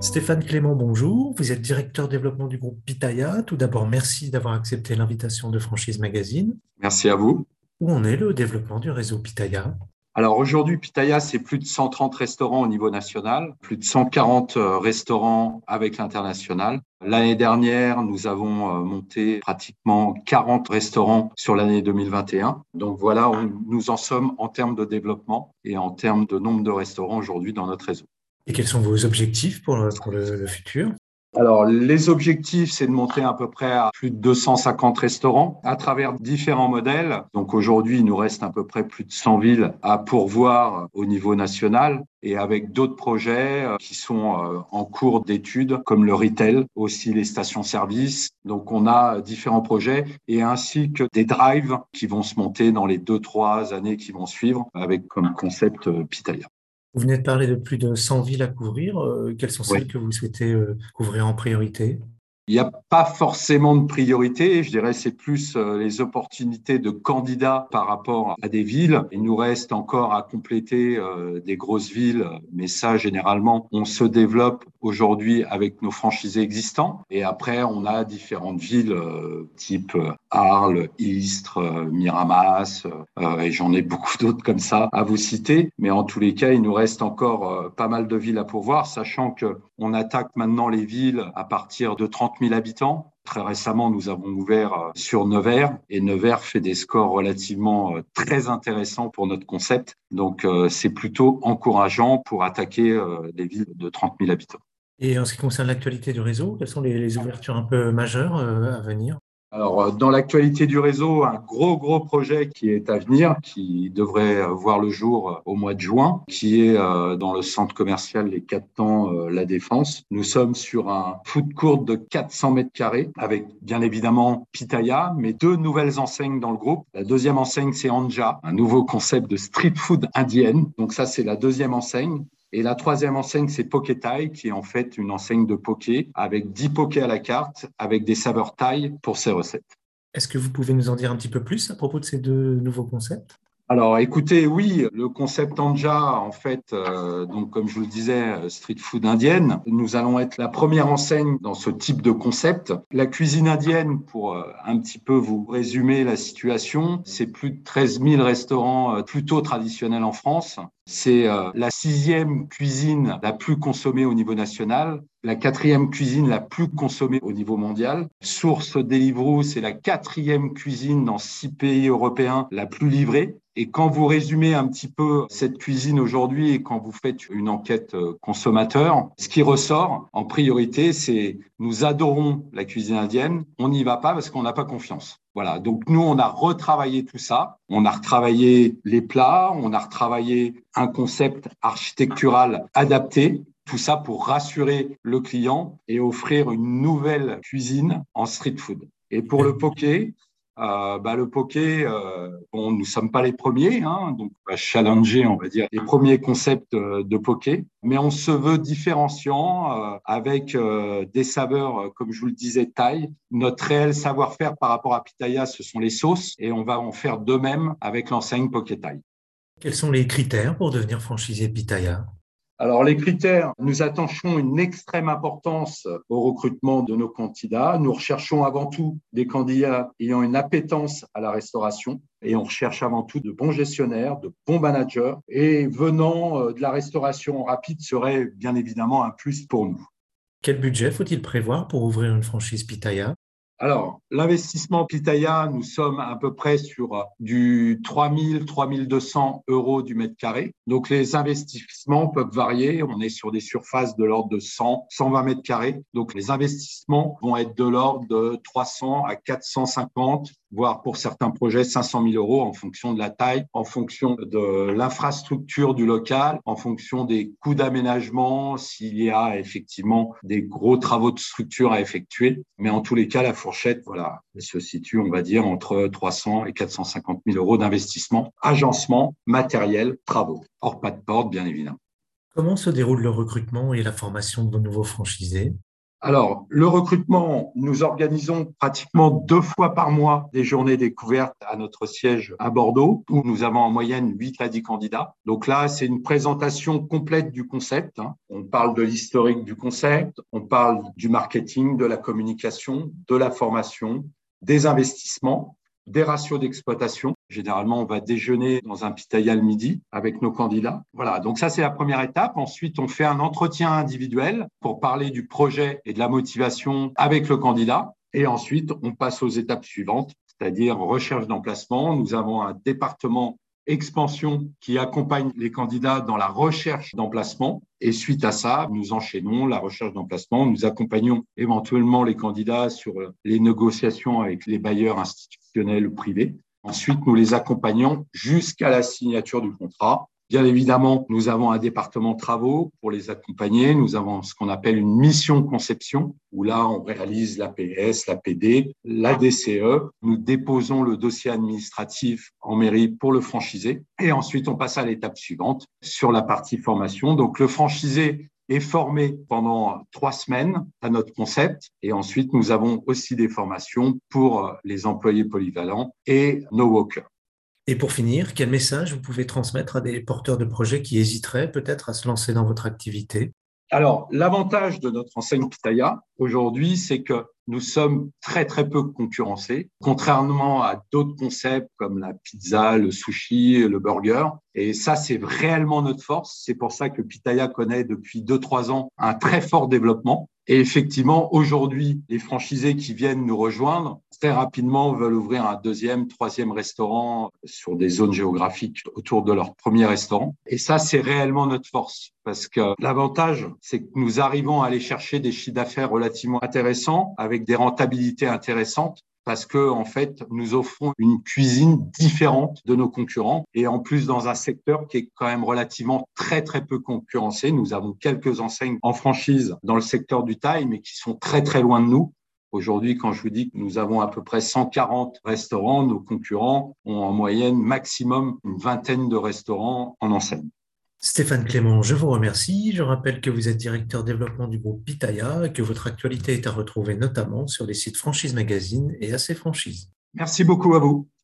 Stéphane Clément, bonjour. Vous êtes directeur développement du groupe Pitaya. Tout d'abord, merci d'avoir accepté l'invitation de Franchise Magazine. Merci à vous. Où en est le développement du réseau Pitaya? Alors aujourd'hui, Pitaya, c'est plus de 130 restaurants au niveau national, plus de 140 euh, restaurants avec l'international. L'année dernière, nous avons euh, monté pratiquement 40 restaurants sur l'année 2021. Donc voilà, nous en sommes en termes de développement et en termes de nombre de restaurants aujourd'hui dans notre réseau. Et quels sont vos objectifs pour le, le futur? Alors, les objectifs, c'est de monter à peu près à plus de 250 restaurants à travers différents modèles. Donc aujourd'hui, il nous reste à peu près plus de 100 villes à pourvoir au niveau national et avec d'autres projets euh, qui sont euh, en cours d'étude, comme le retail, aussi les stations-service. Donc, on a différents projets et ainsi que des drives qui vont se monter dans les deux, trois années qui vont suivre avec comme concept euh, Pitaya. Vous venez de parler de plus de 100 villes à couvrir. Euh, quelles sont celles que vous souhaitez euh, couvrir en priorité? Il n'y a pas forcément de priorité. Je dirais c'est plus euh, les opportunités de candidats par rapport à des villes. Il nous reste encore à compléter euh, des grosses villes, mais ça généralement on se développe aujourd'hui avec nos franchisés existants. Et après on a différentes villes euh, type Arles, Istres, Miramas, et j'en ai beaucoup d'autres comme ça à vous citer. Mais en tous les cas, il nous reste encore pas mal de villes à pourvoir, sachant que on attaque maintenant les villes à partir de 30 000 habitants. Très récemment, nous avons ouvert euh, sur Nevers et Nevers fait des scores relativement euh, très intéressants pour notre concept. Donc, euh, c'est plutôt encourageant pour attaquer les villes de 30 000 habitants. Et en ce qui concerne l'actualité du réseau, quelles sont les ouvertures un peu majeures à venir? Alors, euh, dans l'actualité du réseau, un gros, gros projet qui est à venir, qui devrait voir le jour euh, au mois de juin, qui est euh, dans le centre commercial Les Quatre Temps, La Défense. Nous sommes sur un food court de 400 mètres carrés, avec bien évidemment Pitaya, mais deux nouvelles enseignes dans le groupe. La deuxième enseigne, c'est Anja, un nouveau concept de street food indienne. Donc ça, c'est la deuxième enseigne. Et la troisième enseigne, c'est Poketai, qui est en fait une enseigne de poké avec 10 pokés à la carte, avec des saveurs taille pour ses recettes. Est-ce que vous pouvez nous en dire un petit peu plus à propos de ces deux nouveaux concepts? Alors, écoutez, oui, le concept Anja, en fait, euh, donc comme je vous le disais, street food indienne, nous allons être la première enseigne dans ce type de concept. La cuisine indienne, pour euh, un petit peu vous résumer la situation, c'est plus de 13 000 restaurants euh, plutôt traditionnels en France. C'est la sixième cuisine la plus consommée au niveau national, la quatrième cuisine la plus consommée au niveau mondial. Source Deliveroo, c'est la quatrième cuisine dans six pays européens la plus livrée. Et quand vous résumez un petit peu cette cuisine aujourd'hui et quand vous faites une enquête euh, consommateur, ce qui ressort en priorité, c'est nous adorons la cuisine indienne, on n'y va pas parce qu'on n'a pas confiance. Voilà, donc nous, on a retravaillé tout ça, on a retravaillé les plats, on a retravaillé un concept architectural adapté, tout ça pour rassurer le client et offrir une nouvelle cuisine en street food. Et pour le poké, euh, bah, le poké, euh, nous sommes pas les premiers, hein, donc on va challenger, dire, les premiers concepts euh, de poké, mais on se veut différenciant avec des saveurs, comme je vous le disais, taille. Notre réel savoir-faire par rapport à Pitaya, ce sont les sauces, et on va en faire de même avec l'enseigne Poké. Quels sont les critères pour devenir franchisé Pitaya? Alors, les critères, nous attachons une extrême importance au recrutement de nos candidats. Nous recherchons avant tout des candidats ayant une appétence à la restauration et on recherche avant tout de bons gestionnaires, de bons managers et venant euh, de la restauration rapide serait bien évidemment un plus pour nous. Quel budget faut-il prévoir pour ouvrir une franchise Pitaya? Alors, l'investissement Pitaya, nous sommes à peu près sur euh, du 3000, 3200 euros du mètre carré. Donc, les investissements peuvent varier. On est sur des surfaces de l'ordre de 100, 120 mètres carrés. Donc, les investissements vont être de l'ordre de 300 à 450 voire pour certains projets 500 000 euros en fonction de la taille, en fonction de l'infrastructure du local, en fonction des coûts d'aménagement, s'il y a effectivement des gros travaux de structure à effectuer. Mais en tous les cas, la fourchette, voilà, se situe, on va dire, entre 300 et 450 000 euros d'investissement, agencement, matériel, travaux, hors pas de porte, bien évidemment. Comment se déroule le recrutement et la formation de nouveaux franchisés? Alors, le recrutement, nous organisons pratiquement deux fois par mois des journées découvertes à notre siège à Bordeaux, où nous avons en moyenne 8 à 10 candidats. Donc là, c'est une présentation complète du concept. Hein. On parle de l'historique du concept, on parle du marketing, de la communication, de la formation, des investissements des ratios d'exploitation. Généralement, on va déjeuner dans un pitaya midi avec nos candidats. Voilà, donc ça, c'est la première étape. Ensuite, on fait un entretien individuel pour parler du projet et de la motivation avec le candidat. Et ensuite, on passe aux étapes suivantes, c'est-à-dire recherche d'emplacement. Nous avons un département expansion qui accompagne les candidats dans la recherche d'emplacement. Et suite à ça, nous enchaînons la recherche d'emplacement. Nous accompagnons éventuellement les candidats sur les négociations avec les bailleurs institutionnels ou privés. Ensuite, nous les accompagnons jusqu'à la signature du contrat Bien évidemment, nous avons un département travaux pour les accompagner. Nous avons ce qu'on appelle une mission conception, où là, on réalise la PS, la PD, la DCE. Nous déposons le dossier administratif en mairie pour le franchisé. Et ensuite, on passe à l'étape suivante sur la partie formation. Donc, le franchisé est formé pendant trois semaines à notre concept. Et ensuite, nous avons aussi des formations pour les employés polyvalents et nos walkers. Et pour finir, quel message vous pouvez transmettre à des porteurs de projets qui hésiteraient peut-être à se lancer dans votre activité? Alors, l'avantage de notre enseigne Pitaya aujourd'hui, c'est que nous sommes très très peu concurrencés, contrairement à d'autres concepts comme la pizza, le sushi, le burger. Et ça, c'est réellement notre force. C'est pour ça que Pitaya connaît depuis 2-3 ans un très fort développement. Et effectivement, aujourd'hui, les franchisés qui viennent nous rejoindre très rapidement veulent ouvrir un deuxième, troisième restaurant sur des zones géographiques autour de leur premier restaurant. Et ça, c'est réellement notre force parce que l'avantage, c'est que nous arrivons à aller chercher des chiffres d'affaires relativement intéressants avec des rentabilités intéressantes parce que en fait, nous offrons une cuisine différente de nos concurrents et en plus dans un secteur qui est quand même relativement très peu concurrencé. Nous avons quelques enseignes en franchise dans le secteur du taille, mais qui sont très très loin de nous. Aujourd'hui, quand je vous dis que nous avons à peu près 140 restaurants, nos concurrents ont en moyenne maximum une vingtaine de restaurants en enseigne. Stéphane Clément, je vous remercie. Je rappelle que vous êtes directeur développement du groupe Pitaya et que votre actualité est à retrouver notamment sur les sites Franchise Magazine et AC Franchise. Merci beaucoup à vous.